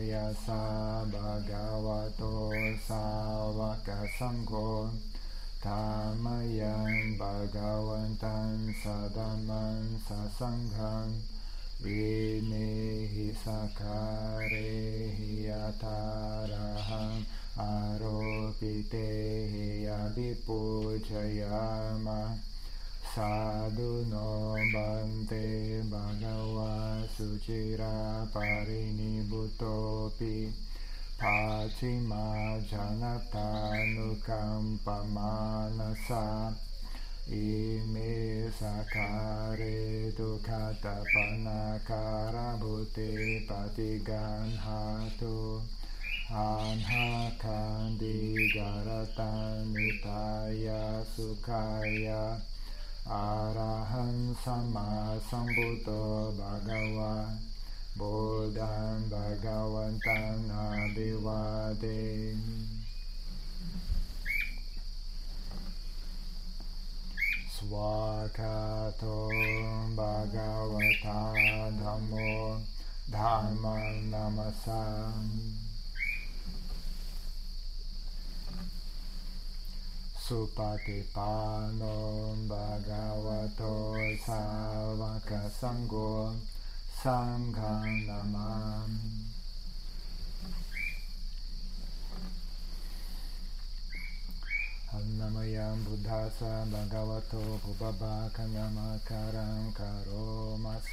Yasa Bhagavato Savaka Sangho Tamayan Bhagavantan Sadaman Sasangham Vinehi Sakarehi Ataraham Aropitehi Abhipujayama Sadhu no bante bhagava suchira parinibutopi Pachima janata nukampamanasa Ime sakare dukkata panakara bhuti patiganhatu Anha kandi garatanitaya sukaya Arahant sama sambuto bhagawa Bodhan bhagavantan abhivade Swakato bhagavata dhammo dhamma namasam สุปฏิปันโนบากาวโตสาวกสังโฆสังฆนามาอันนามยามบุทัสสะบากาวโตภูบาบาคัญมาคารังคารมาสเส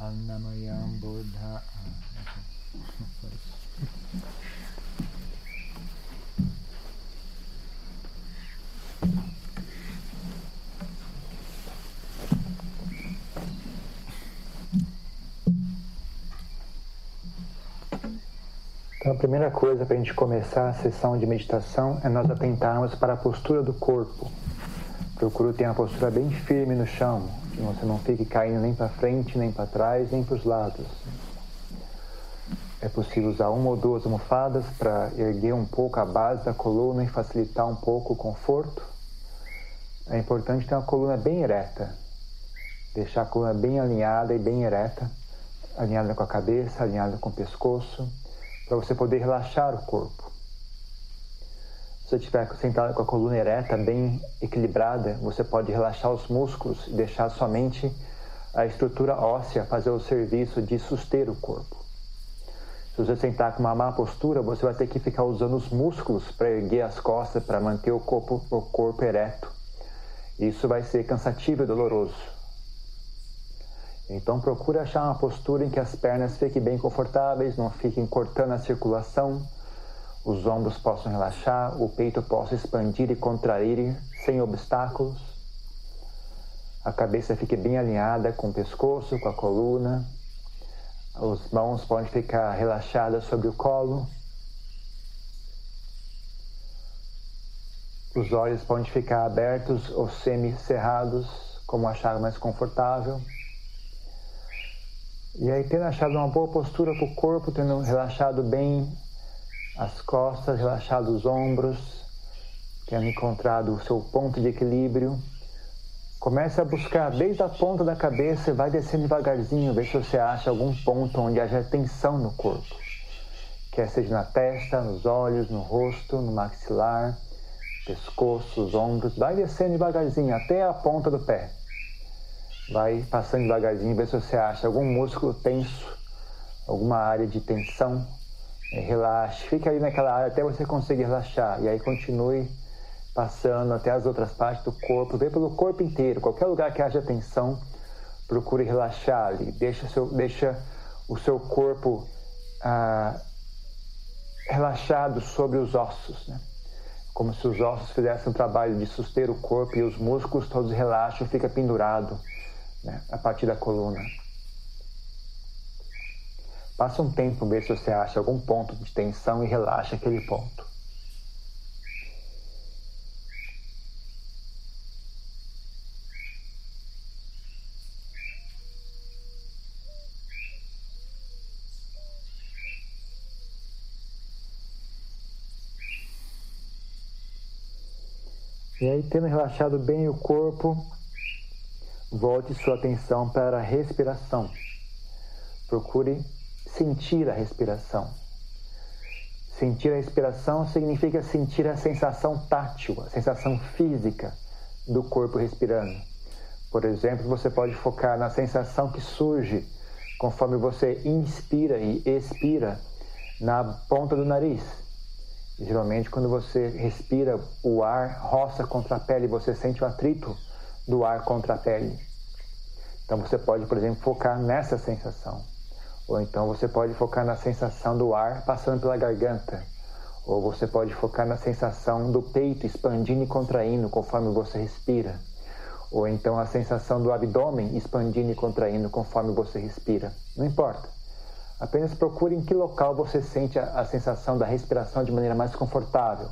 Annamayam Buddha Então, a primeira coisa para a gente começar a sessão de meditação é nós atentarmos para a postura do corpo. Procure ter uma postura bem firme no chão, que você não fique caindo nem para frente, nem para trás, nem para os lados. É possível usar uma ou duas almofadas para erguer um pouco a base da coluna e facilitar um pouco o conforto. É importante ter uma coluna bem ereta, deixar a coluna bem alinhada e bem ereta, alinhada com a cabeça, alinhada com o pescoço para você poder relaxar o corpo. Você estiver sentado com a coluna ereta, bem equilibrada, você pode relaxar os músculos e deixar somente a estrutura óssea fazer o serviço de suster o corpo. Se você sentar com uma má postura, você vai ter que ficar usando os músculos para erguer as costas, para manter o corpo, o corpo ereto. Isso vai ser cansativo e doloroso. Então procure achar uma postura em que as pernas fiquem bem confortáveis, não fiquem cortando a circulação, os ombros possam relaxar, o peito possa expandir e contrair sem obstáculos. A cabeça fique bem alinhada com o pescoço, com a coluna. As mãos podem ficar relaxadas sobre o colo. Os olhos podem ficar abertos ou semi-cerrados, como achar mais confortável. E aí, tendo achado uma boa postura para o corpo, tendo relaxado bem as costas, relaxado os ombros, tendo encontrado o seu ponto de equilíbrio, comece a buscar desde a ponta da cabeça e vai descendo devagarzinho, ver se você acha algum ponto onde haja tensão no corpo. Quer seja na testa, nos olhos, no rosto, no maxilar, pescoço, os ombros, vai descendo devagarzinho até a ponta do pé. Vai passando devagarzinho, vê se você acha algum músculo tenso, alguma área de tensão. Relaxe, fique aí naquela área até você conseguir relaxar. E aí continue passando até as outras partes do corpo, vê pelo corpo inteiro, qualquer lugar que haja tensão, procure relaxar ali. Deixa seu, deixa o seu corpo ah, relaxado sobre os ossos, né? como se os ossos fizessem o trabalho de suster o corpo e os músculos todos relaxam, fica pendurado né? a partir da coluna. Passa um tempo, ver se você acha algum ponto de tensão e relaxa aquele ponto. E aí, tendo relaxado bem o corpo, volte sua atenção para a respiração. Procure sentir a respiração. Sentir a respiração significa sentir a sensação tátil, a sensação física do corpo respirando. Por exemplo, você pode focar na sensação que surge conforme você inspira e expira na ponta do nariz Geralmente, quando você respira, o ar roça contra a pele, você sente o atrito do ar contra a pele. Então, você pode, por exemplo, focar nessa sensação. Ou então, você pode focar na sensação do ar passando pela garganta. Ou você pode focar na sensação do peito expandindo e contraindo conforme você respira. Ou então, a sensação do abdômen expandindo e contraindo conforme você respira. Não importa. Apenas procure em que local você sente a, a sensação da respiração de maneira mais confortável.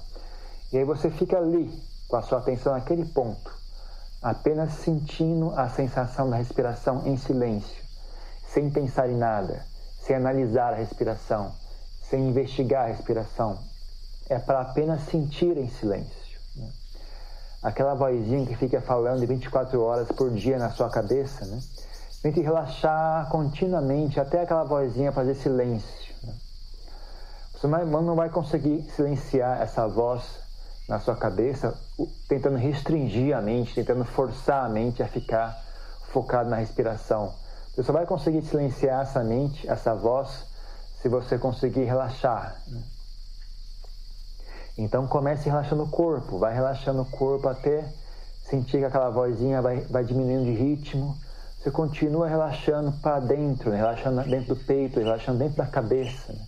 E aí você fica ali, com a sua atenção naquele ponto, apenas sentindo a sensação da respiração em silêncio, sem pensar em nada, sem analisar a respiração, sem investigar a respiração. É para apenas sentir em silêncio. Né? Aquela vozinha que fica falando 24 horas por dia na sua cabeça, né? Tente relaxar continuamente até aquela vozinha fazer silêncio. Né? Você não vai conseguir silenciar essa voz na sua cabeça tentando restringir a mente, tentando forçar a mente a ficar focado na respiração. Você só vai conseguir silenciar essa mente, essa voz, se você conseguir relaxar. Né? Então comece relaxando o corpo, vai relaxando o corpo até sentir que aquela vozinha vai, vai diminuindo de ritmo você continua relaxando para dentro, né? relaxando dentro do peito, relaxando dentro da cabeça. Né?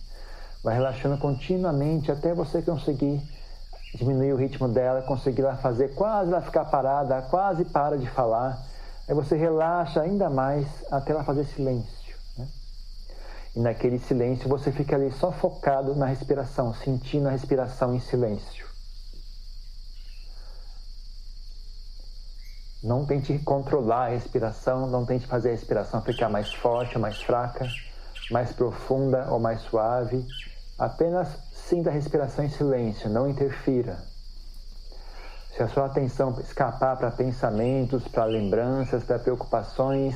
Vai relaxando continuamente até você conseguir diminuir o ritmo dela, conseguir ela fazer quase ela ficar parada, quase para de falar. Aí você relaxa ainda mais até ela fazer silêncio. Né? E naquele silêncio você fica ali só focado na respiração, sentindo a respiração em silêncio. Não tente controlar a respiração, não tente fazer a respiração ficar mais forte ou mais fraca, mais profunda ou mais suave. Apenas sinta a respiração em silêncio, não interfira. Se a sua atenção escapar para pensamentos, para lembranças, para preocupações,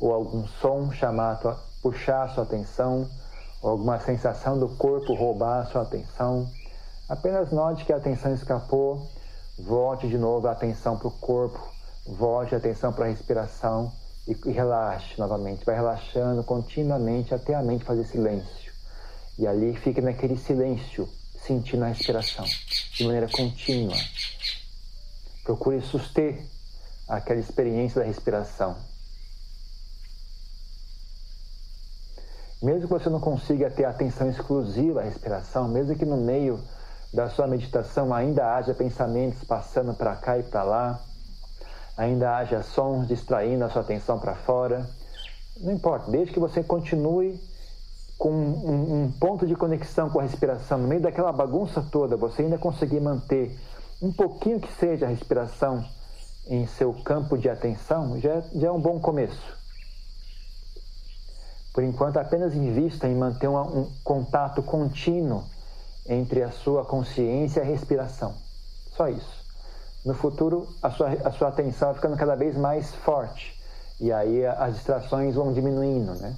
ou algum som chamar tua, puxar a sua atenção, ou alguma sensação do corpo roubar a sua atenção, apenas note que a atenção escapou, volte de novo a atenção para o corpo, volte a atenção para a respiração e, e relaxe novamente. Vai relaxando continuamente até a mente fazer silêncio. E ali fique naquele silêncio, sentindo a respiração de maneira contínua. Procure suster aquela experiência da respiração. Mesmo que você não consiga ter atenção exclusiva à respiração, mesmo que no meio da sua meditação ainda haja pensamentos passando para cá e para lá, ainda haja sons distraindo a sua atenção para fora. Não importa, desde que você continue com um, um, ponto de conexão com a respiração, no meio daquela bagunça toda, você ainda conseguir manter um pouquinho que seja a respiração em seu campo de atenção, já, já é um bom começo. Por enquanto, apenas invista em manter um, um contato contínuo entre a sua consciência e a respiração. Só isso no futuro a sua, a sua atenção vai ficando cada vez mais forte e aí as distrações vão diminuindo, né?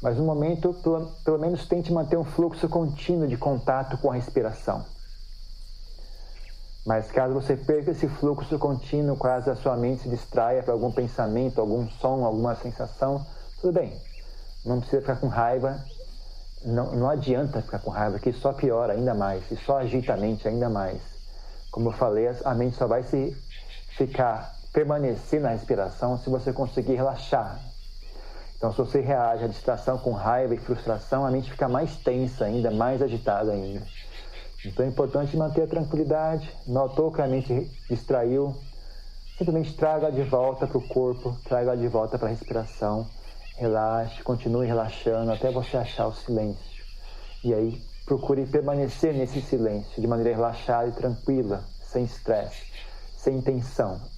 Mas no momento, pelo, pelo menos tente manter um fluxo contínuo de contato com a respiração. Mas caso você perca esse fluxo contínuo, caso a sua mente se distraia para algum pensamento, algum som, alguma sensação, tudo bem. Não precisa ficar com raiva. Não, não adianta ficar com raiva, que só piora ainda mais, e só agita a mente ainda mais. Como eu falei, a mente só vai se ficar, permanecer na respiração se você conseguir relaxar. Então, se você reage à distração com raiva e frustração, a mente fica mais tensa ainda, mais agitada ainda. Então, é importante manter a tranquilidade. Notou que a mente distraiu, simplesmente traga de volta para o corpo, traga de volta para a respiração. Relaxe, continue relaxando até você achar o silêncio. E aí, procure permanecer nesse silêncio de maneira relaxada e tranquila, sem estresse, sem tensão.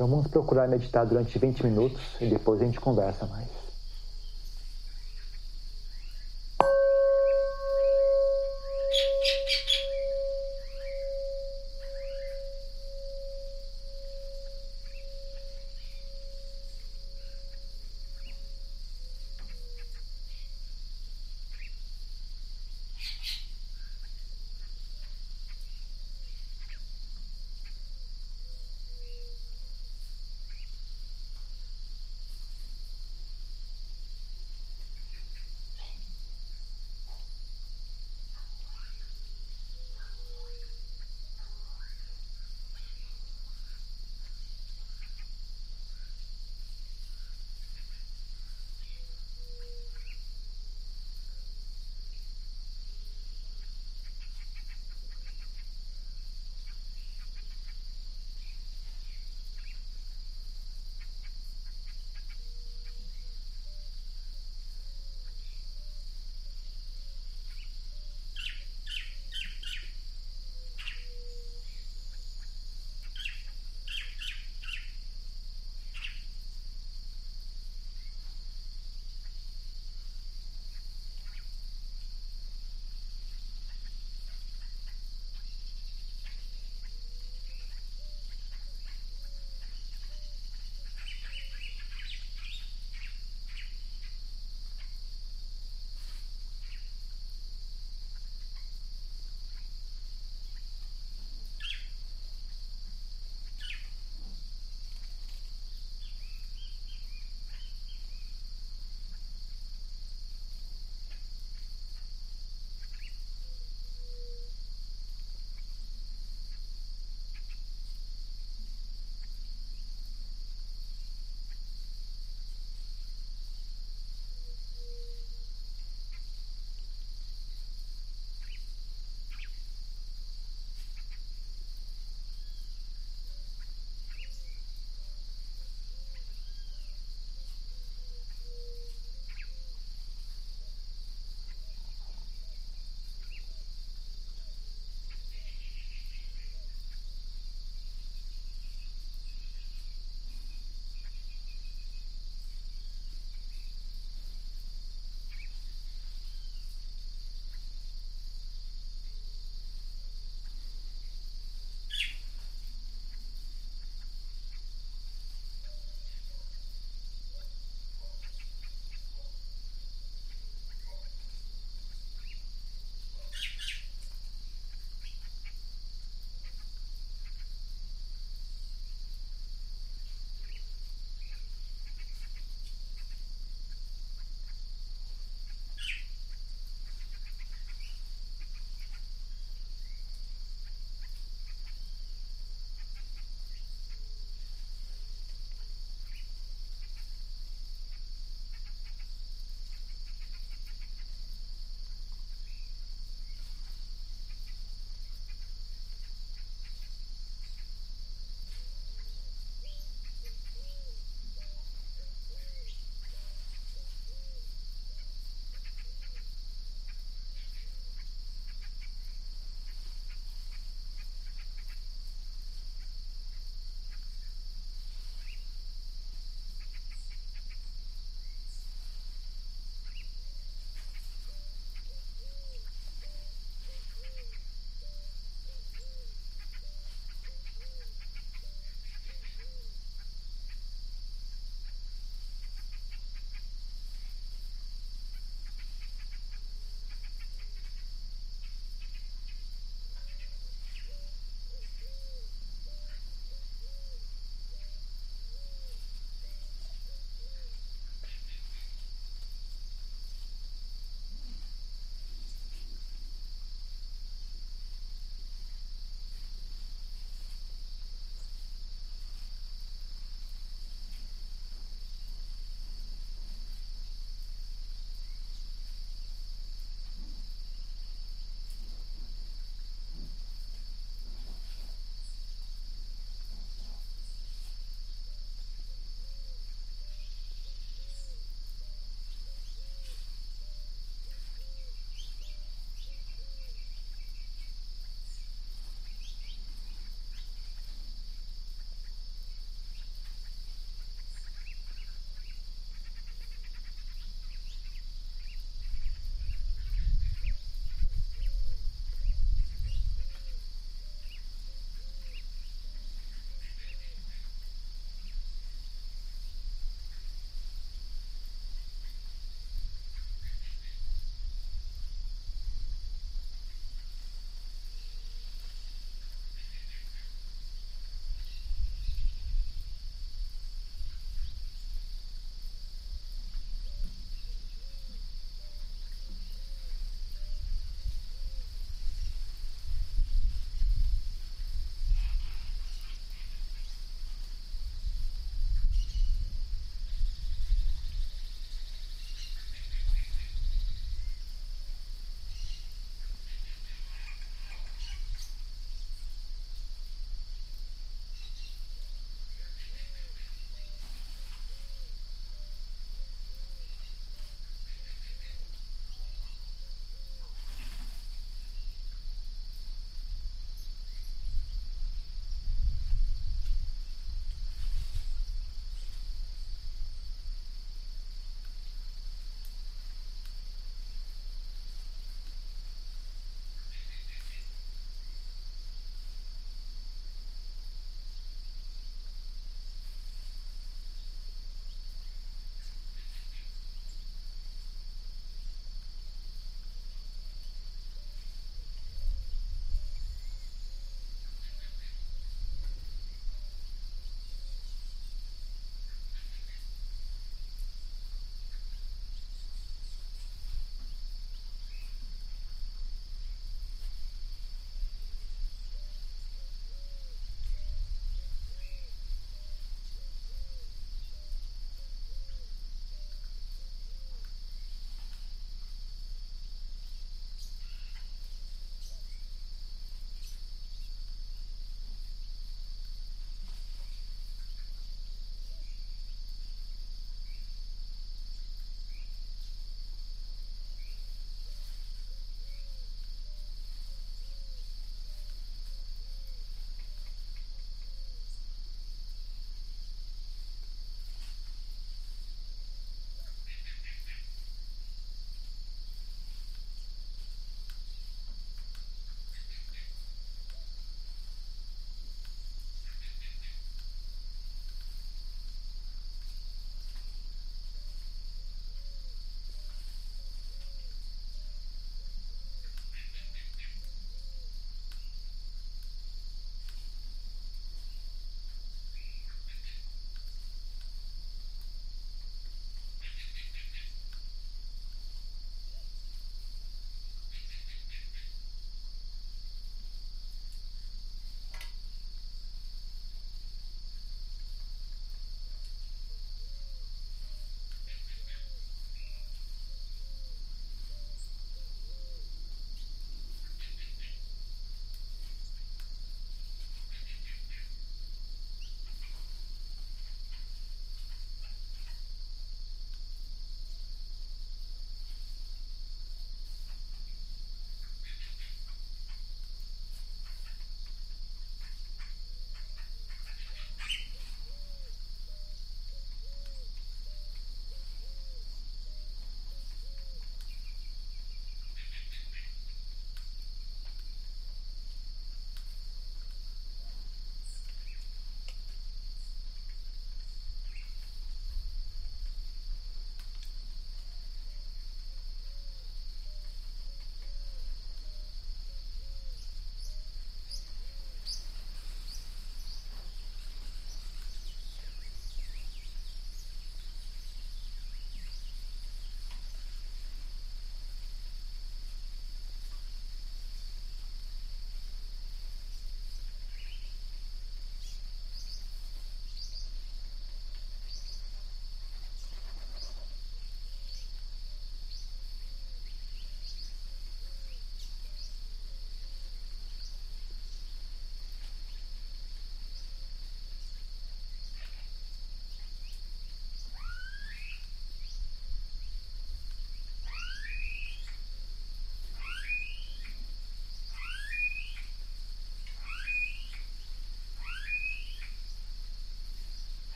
Então vamos procurar meditar durante 20 minutos e depois a gente conversa mais.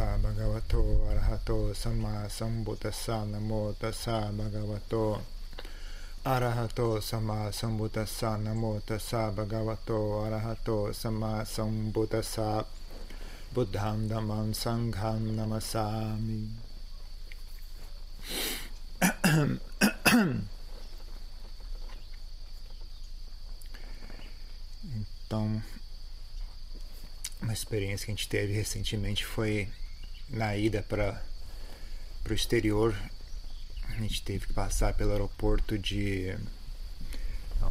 Bhagavato arahato samma sambuddhassa namo tassa bhagavato. Arahato samma sambuddhassa namo tassa bhagavato. Arahato samma sambuddhassa buddham dhammam sangham namasami. Então uma experiência que a gente teve recentemente foi na ida para o exterior. A gente teve que passar pelo aeroporto de.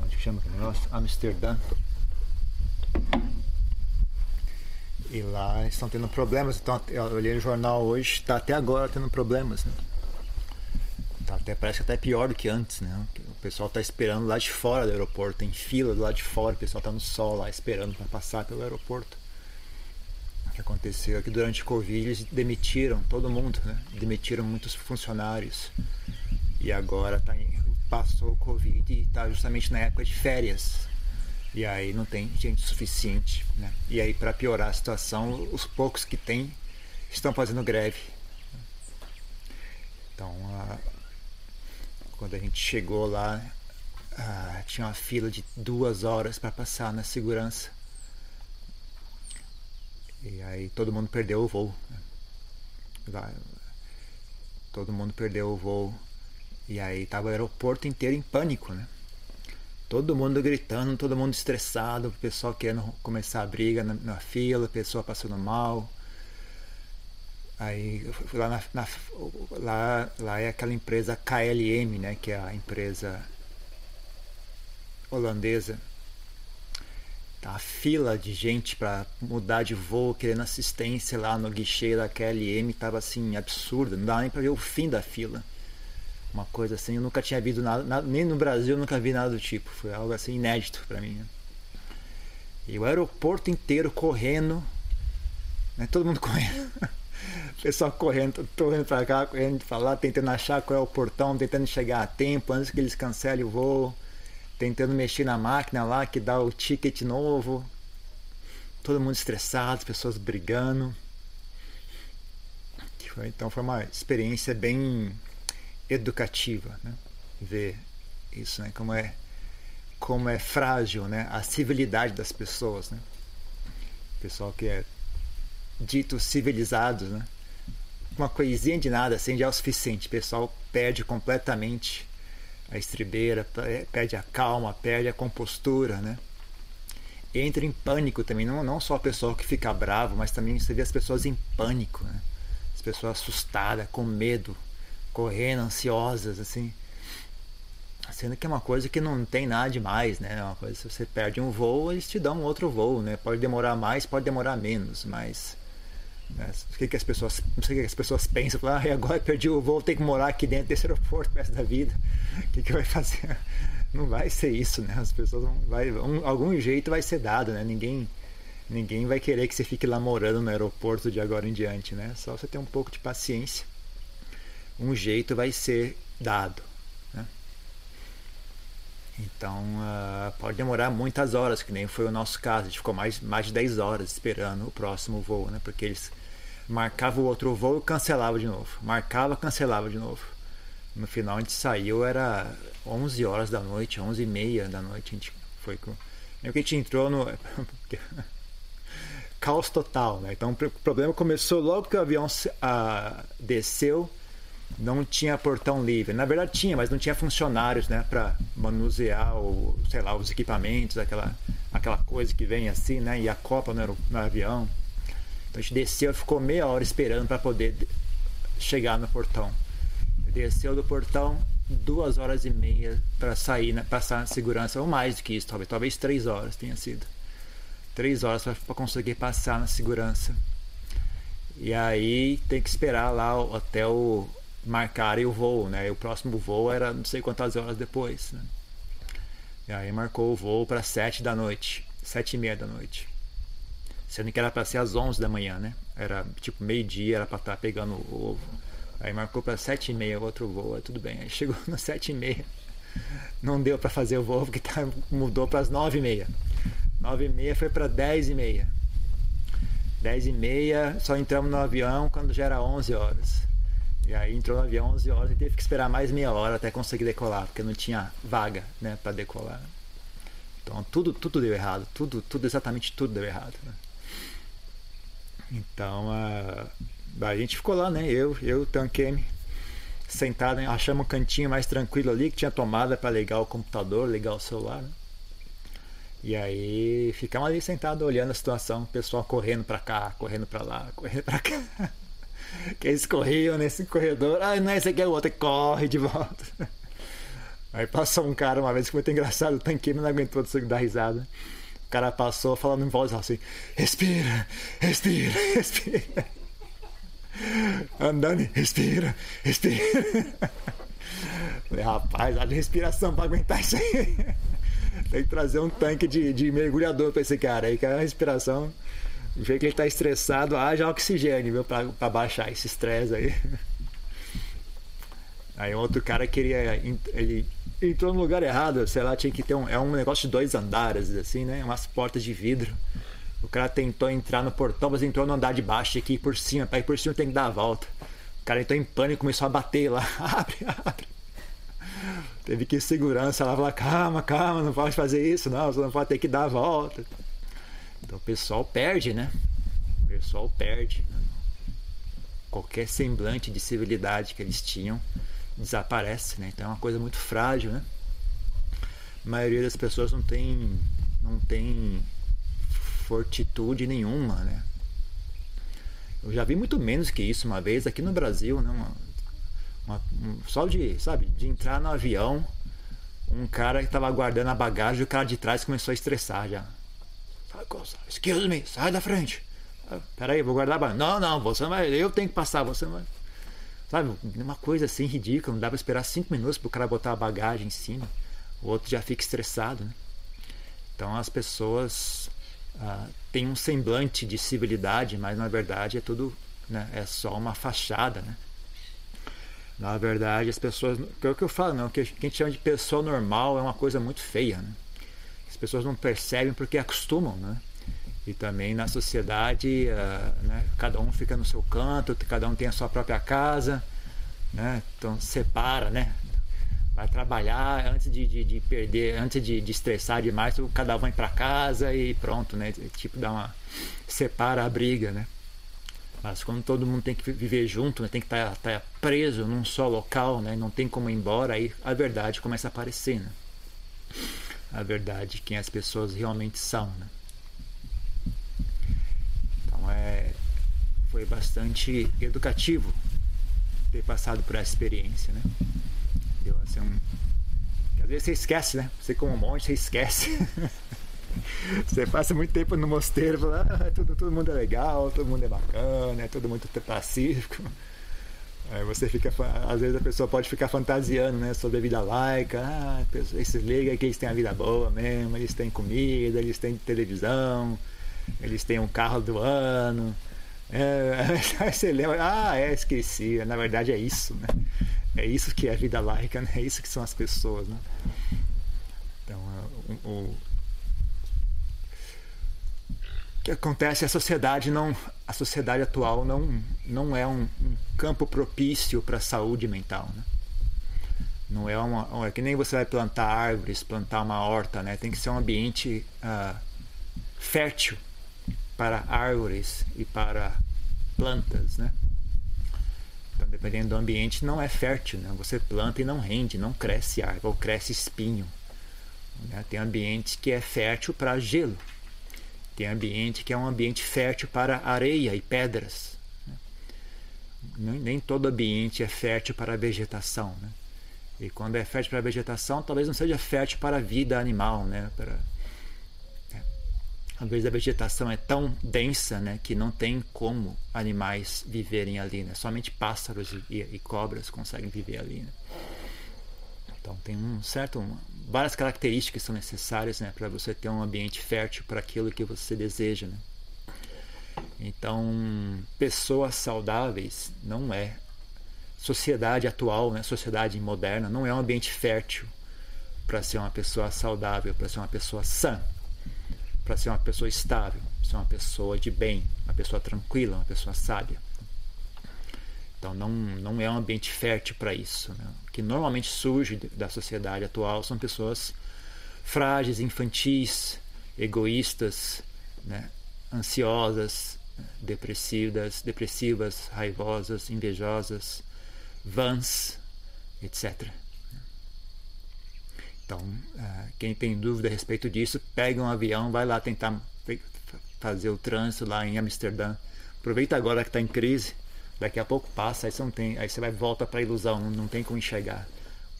Onde chama aquele negócio? Amsterdã. E lá estão tendo problemas. Então, eu olhei no jornal hoje, está até agora tendo problemas. Né? Tá até, parece que até pior do que antes. Né? O pessoal está esperando lá de fora do aeroporto, tem fila do lado de fora, o pessoal está no sol lá esperando para passar pelo aeroporto que aconteceu é que durante o Covid eles demitiram todo mundo, né? demitiram muitos funcionários. E agora tá em, passou o Covid e está justamente na época de férias. E aí não tem gente suficiente. Né? E aí, para piorar a situação, os poucos que tem estão fazendo greve. Então, a, quando a gente chegou lá, a, tinha uma fila de duas horas para passar na segurança e aí todo mundo perdeu o voo. Né? Todo mundo perdeu o voo. E aí tava o aeroporto inteiro em pânico, né? Todo mundo gritando, todo mundo estressado, o pessoal querendo começar a briga na, na fila, a pessoa passando mal. Aí lá, na, na, lá, lá é aquela empresa KLM, né? Que é a empresa holandesa a fila de gente para mudar de voo, querendo assistência lá no guichê da KLM estava assim absurda, não dava nem para ver o fim da fila. Uma coisa assim, eu nunca tinha visto nada, nada, nem no Brasil eu nunca vi nada do tipo, foi algo assim inédito para mim. Né? E o aeroporto inteiro correndo, né? todo mundo correndo. o pessoal correndo, correndo para cá, correndo para lá, tentando achar qual é o portão, tentando chegar a tempo antes que eles cancelem o voo tentando mexer na máquina lá que dá o ticket novo. Todo mundo estressado, as pessoas brigando. Então foi uma experiência bem educativa, né? Ver isso, né? Como é como é frágil, né? A civilidade das pessoas, né? Pessoal que é dito civilizados, né? Uma coisinha de nada assim já é o suficiente. O pessoal perde completamente a estribeira, perde a calma, perde a compostura, né? Entra em pânico também, não, não só a pessoa que fica bravo, mas também você vê as pessoas em pânico, né? As pessoas assustadas, com medo, correndo, ansiosas, assim. Sendo que é uma coisa que não tem nada demais, né? É uma coisa, se você perde um voo, eles te dão outro voo, né? Pode demorar mais, pode demorar menos, mas né? O que, que as pessoas, não sei o que as pessoas pensam, falam, ah, agora perdi o voo, tenho que morar aqui dentro desse aeroporto o resto da vida. O que, que vai fazer? Não vai ser isso, né? As pessoas vão, vai, um, algum jeito vai ser dado, né? Ninguém, ninguém vai querer que você fique lá morando no aeroporto de agora em diante, né? Só você ter um pouco de paciência. Um jeito vai ser dado. Né? Então uh, pode demorar muitas horas, que nem foi o nosso caso. A gente ficou mais, mais de 10 horas esperando o próximo voo, né? Porque eles marcava o outro voo e cancelava de novo. Marcava, cancelava de novo. No final a gente saiu, era 11 horas da noite, 11 e meia da noite. A gente foi com. Nem que a gente entrou no. Caos total, né? Então o problema começou logo que o avião desceu, não tinha portão livre. Na verdade tinha, mas não tinha funcionários, né, para manusear o, sei lá, os equipamentos, aquela, aquela coisa que vem assim, né, e a copa no, no avião. Então a gente desceu, ficou meia hora esperando para poder chegar no portão. Desceu do portão duas horas e meia para sair, né, passar na segurança, ou mais do que isso, talvez, talvez três horas tenha sido. Três horas para conseguir passar na segurança. E aí tem que esperar lá até o marcarem o voo, né? E o próximo voo era não sei quantas horas depois, né? E aí marcou o voo para sete da noite, sete e meia da noite. Sendo que era para ser às 11 da manhã, né? Era tipo meio-dia, era para estar tá pegando o ovo. Aí marcou para 7 e meia outro voo, aí tudo bem. Aí chegou no 7 e meia, não deu para fazer o voo porque tá, mudou para as 9 e meia. 9 e meia foi para 10 e meia. 10 e meia, só entramos no avião quando já era 11 horas. E aí entrou no avião 11 horas e teve que esperar mais meia hora até conseguir decolar, porque não tinha vaga né, para decolar. Então tudo, tudo deu errado, tudo, tudo, exatamente tudo deu errado. Né? Então a, a gente ficou lá, né? Eu, eu, Tankemi, sentado, achamos um cantinho mais tranquilo ali, que tinha tomada para ligar o computador, ligar o celular. Né? E aí ficamos ali sentados olhando a situação, o pessoal correndo para cá, correndo para lá, correndo para cá. que eles corriam nesse corredor. Ah, não, esse aqui é o outro, corre de volta. Aí passou um cara uma vez que foi muito engraçado, o tanqueiro não aguentou de dar risada. Cara passou falando em voz assim: respira, respira, respira. Andando, respira, respira. Rapaz, a respiração para aguentar isso aí. Tem que trazer um tanque de, de mergulhador para esse cara aí, que a respiração. Do jeito que ele está estressado, haja oxigênio, viu? Para baixar esse estresse aí. Aí outro cara queria. Ele entrou no lugar errado, sei lá, tinha que ter um. É um negócio de dois andares, assim, né? Umas portas de vidro. O cara tentou entrar no portão, mas entrou no andar de baixo aqui por cima. Para ir por cima tem que dar a volta. O cara entrou em pânico começou a bater lá. abre, abre. Teve que ir segurança lá falar, calma, calma, não pode fazer isso, não, você não pode ter que dar a volta. Então o pessoal perde, né? O pessoal perde. Qualquer semblante de civilidade que eles tinham desaparece, né? Então é uma coisa muito frágil, né? A maioria das pessoas não tem, não tem fortitude nenhuma, né? Eu já vi muito menos que isso uma vez aqui no Brasil, né? Uma, uma, um, só de, sabe, de entrar no avião, um cara que estava guardando a bagagem, o cara de trás começou a estressar já. Excuse me, sai da frente. Ah, peraí, vou guardar a bagagem. Não, não, você não vai. Eu tenho que passar, você não vai. Sabe, uma coisa assim ridícula, não dá pra esperar cinco minutos pro cara botar a bagagem em cima. O outro já fica estressado, né? Então as pessoas ah, têm um semblante de civilidade, mas na verdade é tudo, né, é só uma fachada, né? Na verdade, as pessoas. É o que eu falo, não. O que a gente chama de pessoa normal é uma coisa muito feia, né? As pessoas não percebem porque acostumam, né? E também na sociedade, uh, né, cada um fica no seu canto, cada um tem a sua própria casa, né? Então separa, né? Vai trabalhar antes de, de, de perder, antes de, de, estressar demais, cada um vai para casa e pronto, né? Tipo, dá uma. separa a briga, né? Mas quando todo mundo tem que viver junto, né, tem que estar tá, tá preso num só local, né, não tem como ir embora, aí a verdade começa a aparecer. Né? A verdade, quem as pessoas realmente são. Né? Então é, foi bastante educativo ter passado por essa experiência. Né? Deu assim um. Às vezes você esquece, né? Você como um monte, você esquece. Você passa muito tempo no mosteiro, fala, ah, todo, todo mundo é legal, todo mundo é bacana, é todo mundo pacífico. Aí você fica, às vezes a pessoa pode ficar fantasiando, né, sobre a vida laica. Ah, esses leigos aqui eles têm a vida boa mesmo, eles têm comida, eles têm televisão, eles têm um carro do ano. É, você lembra, ah, é, esqueci. Na verdade é isso, né? É isso que é a vida laica, né? É isso que são as pessoas, né? Então, o, o que acontece a sociedade não a sociedade atual não não é um, um campo propício para a saúde mental né? não é uma é que nem você vai plantar árvores plantar uma horta né tem que ser um ambiente uh, fértil para árvores e para plantas né então dependendo do ambiente não é fértil né você planta e não rende não cresce árvore ou cresce espinho né? tem ambiente que é fértil para gelo tem ambiente que é um ambiente fértil para areia e pedras. Né? Nem todo ambiente é fértil para a vegetação. Né? E quando é fértil para a vegetação, talvez não seja fértil para a vida animal. Né? Para. Às vezes a vegetação é tão densa né, que não tem como animais viverem ali. Né? Somente pássaros e, e cobras conseguem viver ali. Né? Então tem um certo, várias características são necessárias né, para você ter um ambiente fértil para aquilo que você deseja. Né? Então, pessoas saudáveis não é. Sociedade atual, né, sociedade moderna, não é um ambiente fértil para ser uma pessoa saudável, para ser uma pessoa sã. Para ser uma pessoa estável, ser uma pessoa de bem, uma pessoa tranquila, uma pessoa sábia. Então não, não é um ambiente fértil para isso. Né? O que normalmente surge da sociedade atual são pessoas frágeis, infantis, egoístas, né? ansiosas, depressivas, depressivas, raivosas, invejosas, vãs, etc. Então, ah, quem tem dúvida a respeito disso, pega um avião, vai lá tentar fazer o trânsito lá em Amsterdã. Aproveita agora que está em crise, daqui a pouco passa, aí você não tem, aí você vai volta para a ilusão, não tem como enxergar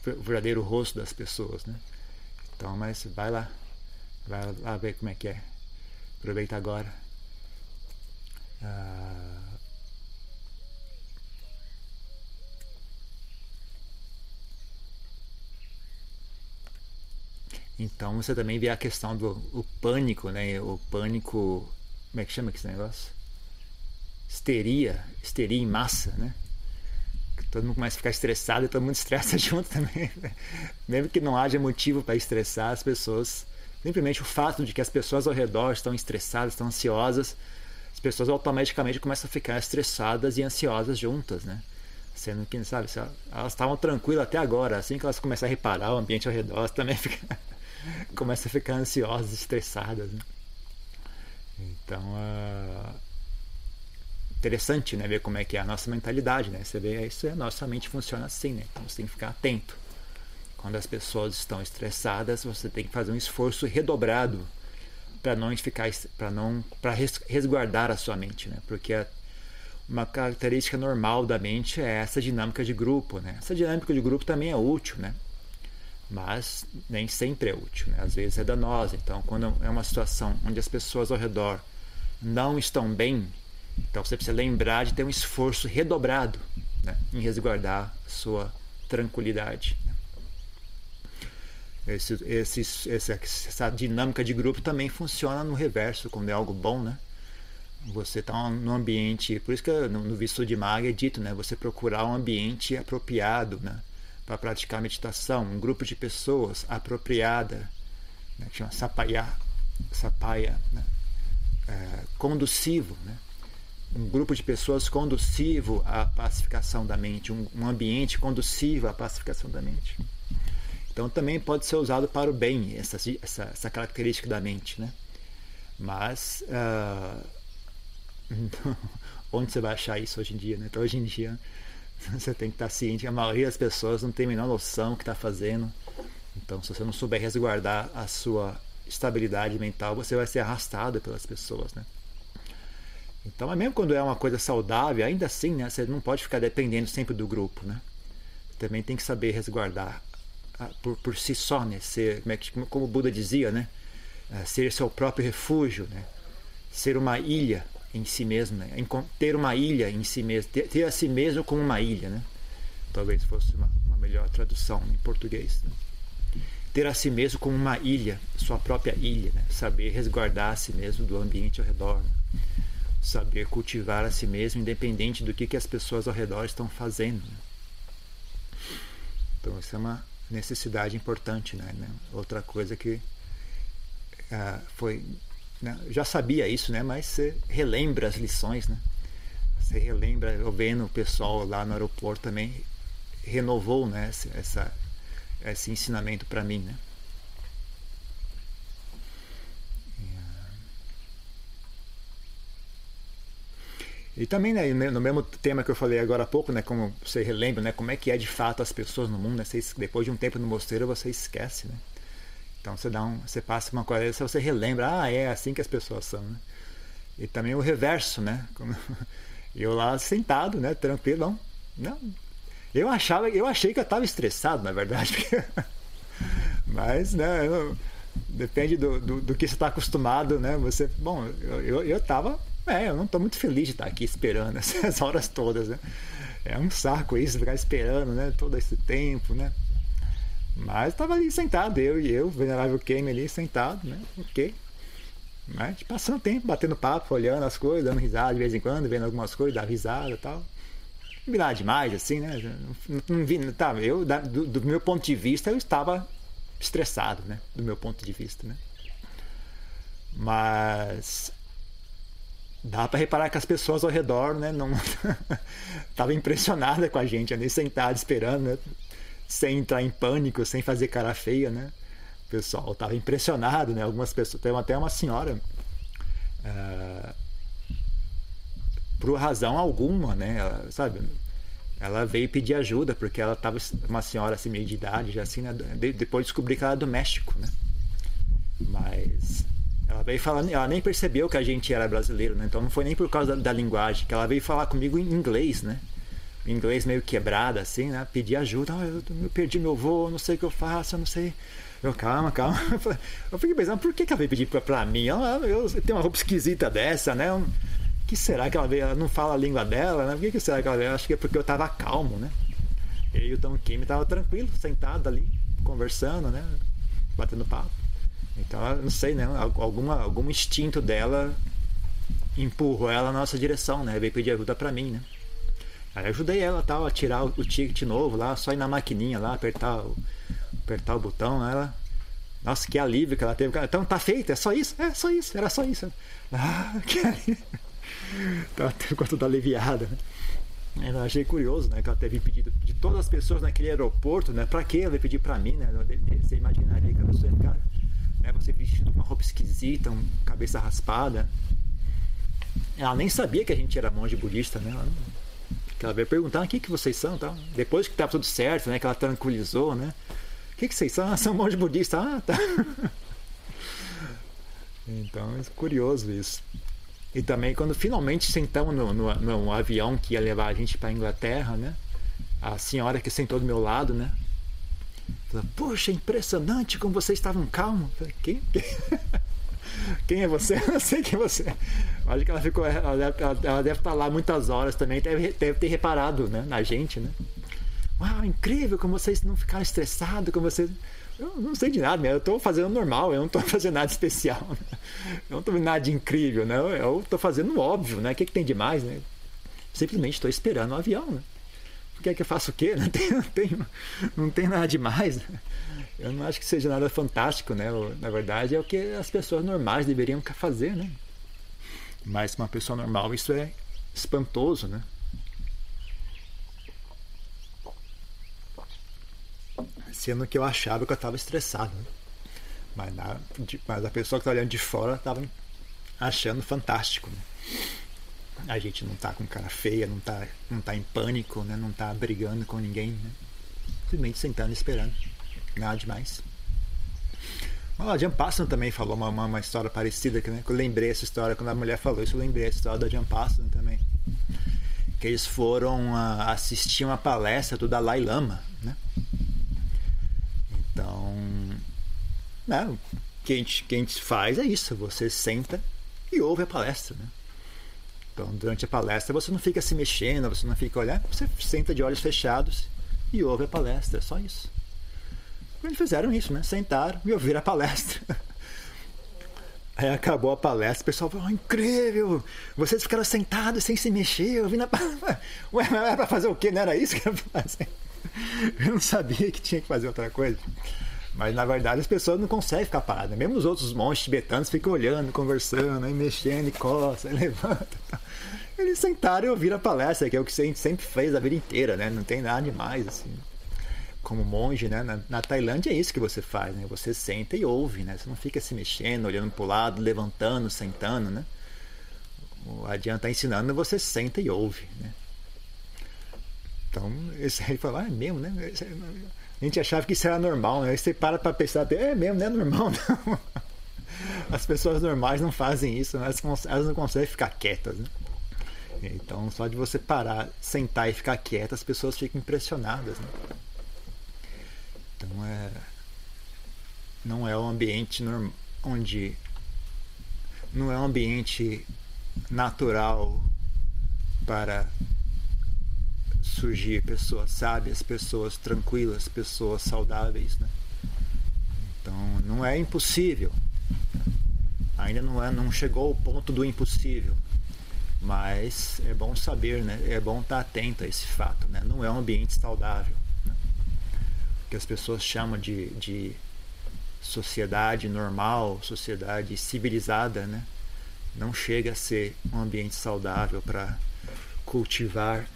o verdadeiro rosto das pessoas, né? Então, mas vai lá, vai lá ver como é que é. Aproveita agora. Ah, Então você também vê a questão do o pânico, né? O pânico. Como é que chama esse negócio? Histeria, histeria em massa, né? Todo mundo começa a ficar estressado e todo mundo estressa junto também. Né? Mesmo que não haja motivo para estressar as pessoas, simplesmente o fato de que as pessoas ao redor estão estressadas, estão ansiosas, as pessoas automaticamente começam a ficar estressadas e ansiosas juntas, né? Sendo que, sabe, elas estavam tranquilas até agora, assim que elas começam a reparar o ambiente ao redor, também ficam começa a ficar ansiosas, estressadas. Né? Então, uh, interessante né, ver como é que é a nossa mentalidade. Né? Você vê, isso, a nossa mente funciona assim. Né? Então, você tem que ficar atento. Quando as pessoas estão estressadas, você tem que fazer um esforço redobrado para não ficar para não para resguardar a sua mente, né? Porque uma característica normal da mente é essa dinâmica de grupo, né? Essa dinâmica de grupo também é útil, né? Mas nem sempre é útil, né? às vezes é danosa. Então, quando é uma situação onde as pessoas ao redor não estão bem, então você precisa lembrar de ter um esforço redobrado né? em resguardar sua tranquilidade. Né? Esse, esse, essa dinâmica de grupo também funciona no reverso, quando é algo bom, né? Você está num ambiente, por isso que no, no Visto de Maga é dito, né? Você procurar um ambiente apropriado, né? Para praticar meditação, um grupo de pessoas apropriada, né, que chama sapaya, sapaya né, é, conducivo, né, um grupo de pessoas conducivo à pacificação da mente, um, um, ambiente conducivo à pacificação da mente. Então também pode ser usado para o bem essa, essa, essa característica da mente, né? Mas uh, onde você vai achar isso hoje em dia? Né? Então hoje em dia Você tem que estar ciente que a maioria das pessoas não tem a menor noção do que está fazendo. Então, se você não souber resguardar a sua estabilidade mental, você vai ser arrastado pelas pessoas, né? Então, mesmo quando é uma coisa saudável, ainda assim, né, você não pode ficar dependendo sempre do grupo, né? Também tem que saber resguardar por, por si só, né? Ser, como, é que, como o Buda dizia, né? É, ser seu próprio refúgio, né? Ser uma ilha em si mesmo, né? ter uma ilha em si mesmo, ter, ter, a si mesmo como uma ilha, né? Talvez fosse uma, uma melhor tradução em português. Né? Ter a si mesmo como uma ilha, sua própria ilha, né? Saber resguardar a si mesmo do ambiente ao redor, né? saber cultivar a si mesmo, independente do que, que as pessoas ao redor estão fazendo. Né? Então, isso é uma necessidade importante, né? Outra coisa que uh, foi né? Já sabia isso, né? Mas você relembra as lições, né? Você relembra, eu vendo o pessoal lá no aeroporto também renovou, né? Essa, esse ensinamento para mim, né? E também, né, no mesmo tema que eu falei agora há pouco, né, como você relembra, né, como é que é de fato as pessoas no mundo, né, você, depois de um tempo no mosteiro você esquece, né? Então você dá um, você passa uma coisa, você relembra, ah, é assim que as pessoas são, né? E também o reverso, né? Como eu lá sentado, né, tranquilo, não. Eu achava, eu achei que eu estava estressado, na verdade. Mas, né, eu, depende do, do, do, que você está acostumado, né? Você, bom, eu, eu tava, é, eu não estou muito feliz de estar aqui esperando essas horas todas, né? É um saco isso, ficar esperando, né? Todo esse tempo, né? Mas estava ali sentado, eu e eu, venerável Kame ali sentado, né? Ok. Mas passando tempo, batendo papo, olhando as coisas, dando risada de vez em quando, vendo algumas coisas, dar risada e tal. Não vi nada demais, assim, né? Não, não vi, tá, eu, do, do, meu ponto de vista, eu estava estressado, né? Do meu ponto de vista, né? Mas dá para reparar que as pessoas ao redor, né, não tava impressionada com a gente, ali sentada esperando, né, sem entrar em pânico, sem fazer cara feia, né? Pessoal tava impressionado, né? Algumas pessoas, tem até uma senhora uh, por razão alguma, né? Ela, sabe? Ela veio pedir ajuda porque ela estava uma senhora assim meio de idade, já assim, né? depois descobri que ela é do México, né? Mas ela veio falando, ela nem percebeu que a gente era brasileiro, né? Então não foi nem por causa da, da linguagem, que ela veio falar comigo em inglês, né? Inglês meio quebrado, assim, né? Pedir ajuda, oh, eu, eu, perdi meu voo, não sei o que eu faço, eu não sei. Eu, calma, calma. Eu fiquei pensando, por que, que ela veio pedir pra, pra mim? Ela, eu, eu tenho uma roupa esquisita dessa, né? O que será que ela veio? Ela não fala a língua dela, né? Por que, que será que ela veio? Acho que é porque eu tava calmo, né? E o Tom Kim tava tranquilo, sentado ali, conversando, né? Batendo papo. Então, não sei, né? Alguma, algum instinto dela empurrou ela na nossa direção, né? Veio pedir ajuda para mim, né? Aí ajudei ela tal, a tirar o, ticket novo lá, só ir na maquininha lá, apertar o, apertar o botão. Ela, nossa, que alívio que ela teve. Então tá feito, é só isso? É só isso, era só isso. Ah, que alívio. Então, ficou toda aliviada. Né? Eu achei curioso, né? Que ela teve pedido de todas as pessoas naquele aeroporto, né? Pra que ela pedir pra mim, né? Você imaginaria que a pessoa, né? Você vestido uma roupa esquisita, um cabeça raspada. Ela nem sabia que a gente era monge budista, né? Ela, ela veio perguntar o que, que vocês são, tal. Depois que estava tudo certo, né? Que ela tranquilizou, né? O que, que vocês são? Ah, são monge budista. Ah, tá. Então é curioso isso. E também quando finalmente sentamos no, no, no avião que ia levar a gente para a Inglaterra, né? A senhora que sentou do meu lado, né? Falou, Poxa, impressionante como vocês estavam calmos. Falei, quem? Quem é você? Eu não sei quem é você. Acho que ela ficou. Ela deve, ela deve estar lá muitas horas também, deve, deve ter reparado né, na gente, né? Uau, incrível como vocês não ficaram estressados, como vocês. Eu não sei de nada, né? eu estou fazendo normal, eu não estou fazendo nada especial. Né? Eu não estou fazendo nada de incrível, né? Eu estou fazendo óbvio, né? O que, que tem de mais, né? Simplesmente estou esperando o um avião, né? Por que é que eu faço o quê? Não tem, não tem, não tem nada demais. Né? Eu não acho que seja nada fantástico, né? Na verdade, é o que as pessoas normais deveriam fazer, né? Mas uma pessoa normal, isso é espantoso, né? Sendo que eu achava que eu estava estressado. Né? Mas, na, mas a pessoa que está olhando de fora estava achando fantástico. Né? A gente não está com cara feia, não está não tá em pânico, né? não está brigando com ninguém. Né? Simplesmente sentando e esperando. Nada demais. a Jan Passon também falou uma, uma, uma, história parecida, que, né, que eu lembrei essa história, quando a mulher falou isso, eu lembrei essa história da Jan Passon também. Que eles foram uh, assistir uma palestra do Dalai Lama, né? Então, né, o que a, gente, que a gente faz é isso, você senta e ouve a palestra, né? Então, durante a palestra, você não fica se mexendo, você não fica olhando, você senta de olhos fechados e ouve a palestra, é só isso. Eles fizeram isso, né? Sentaram e ouviram a palestra. Aí acabou a palestra, o pessoal falou: oh, incrível! Vocês ficaram sentados sem se mexer, ouvindo a palestra. Ué, mas era pra fazer o quê? Não era isso que era pra fazer? Eu não sabia que tinha que fazer outra coisa. Mas na verdade as pessoas não conseguem ficar paradas. Mesmo os outros monges tibetanos ficam olhando, conversando, aí mexendo, e coça, aí levanta. Eles sentaram e ouviram a palestra, que é o que a gente sempre fez a vida inteira, né? Não tem nada demais, assim como monge, né? Na, na, Tailândia é isso que você faz, né? Você senta e ouve, né? Você não fica se mexendo, olhando para o lado, levantando, sentando, né? O Adian está ensinando, você senta e ouve, né? Então, esse aí fala, ah, é mesmo, né? A gente achava que isso era normal, né? Aí você para para pensar, é mesmo, não é normal, não. As pessoas normais não fazem isso, né? elas, não conseguem ficar quietas, né? Então, só de você parar, sentar e ficar quieta, as pessoas ficam impressionadas, né? Então é não é um ambiente onde não é um ambiente natural para surgir pessoas sábias, pessoas tranquilas, pessoas saudáveis, né? Então não é impossível. Ainda não é, não chegou ao ponto do impossível. Mas é bom saber, né? É bom estar atento a esse fato, né? Não é um ambiente saudável que as pessoas chamam de, de sociedade normal, sociedade civilizada, né? não chega a ser um ambiente saudável para cultivar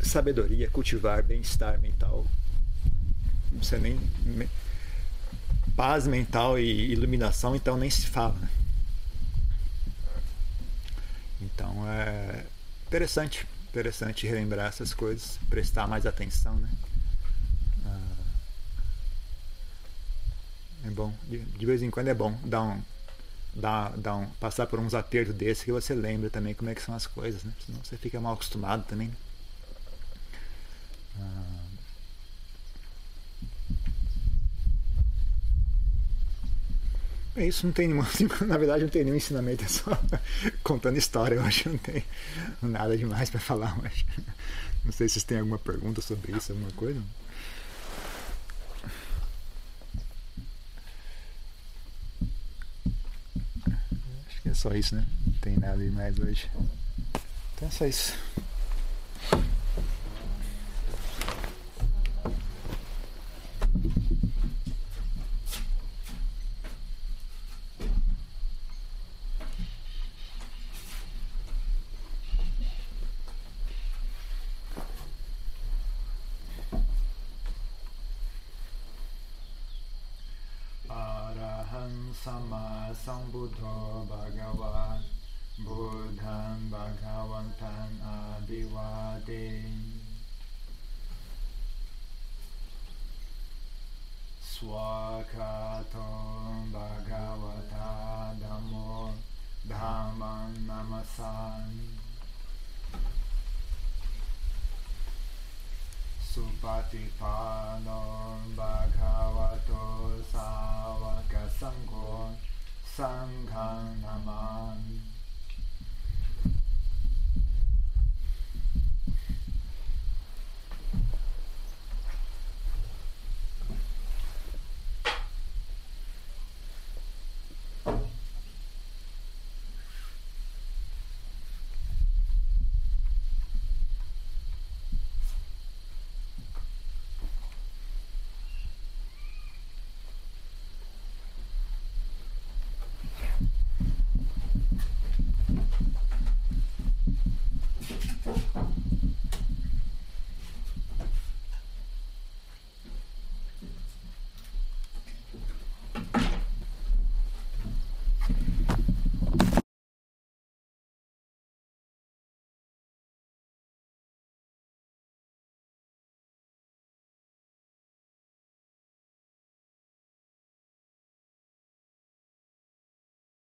sabedoria, cultivar bem-estar mental. Não nem. Paz mental e iluminação, então nem se fala. Né? Então é interessante, interessante relembrar essas coisas, prestar mais atenção, né? É bom, de, de vez em quando é bom dar um, dar, dar um, passar por uns apertos desses que você lembra também como é que são as coisas, né? Senão você fica mal acostumado também. Né? Ah, É isso, não tem nenhum, na verdade não tem nenhum ensinamento, é só contando história, eu acho, não tem nada demais para falar, mas não sei se vocês têm alguma pergunta sobre isso, alguma coisa. Acho que é só isso, né? Não tem nada demais hoje. Então é só isso. Satipano Bhagavato Savaka Sangho Sanghang Namah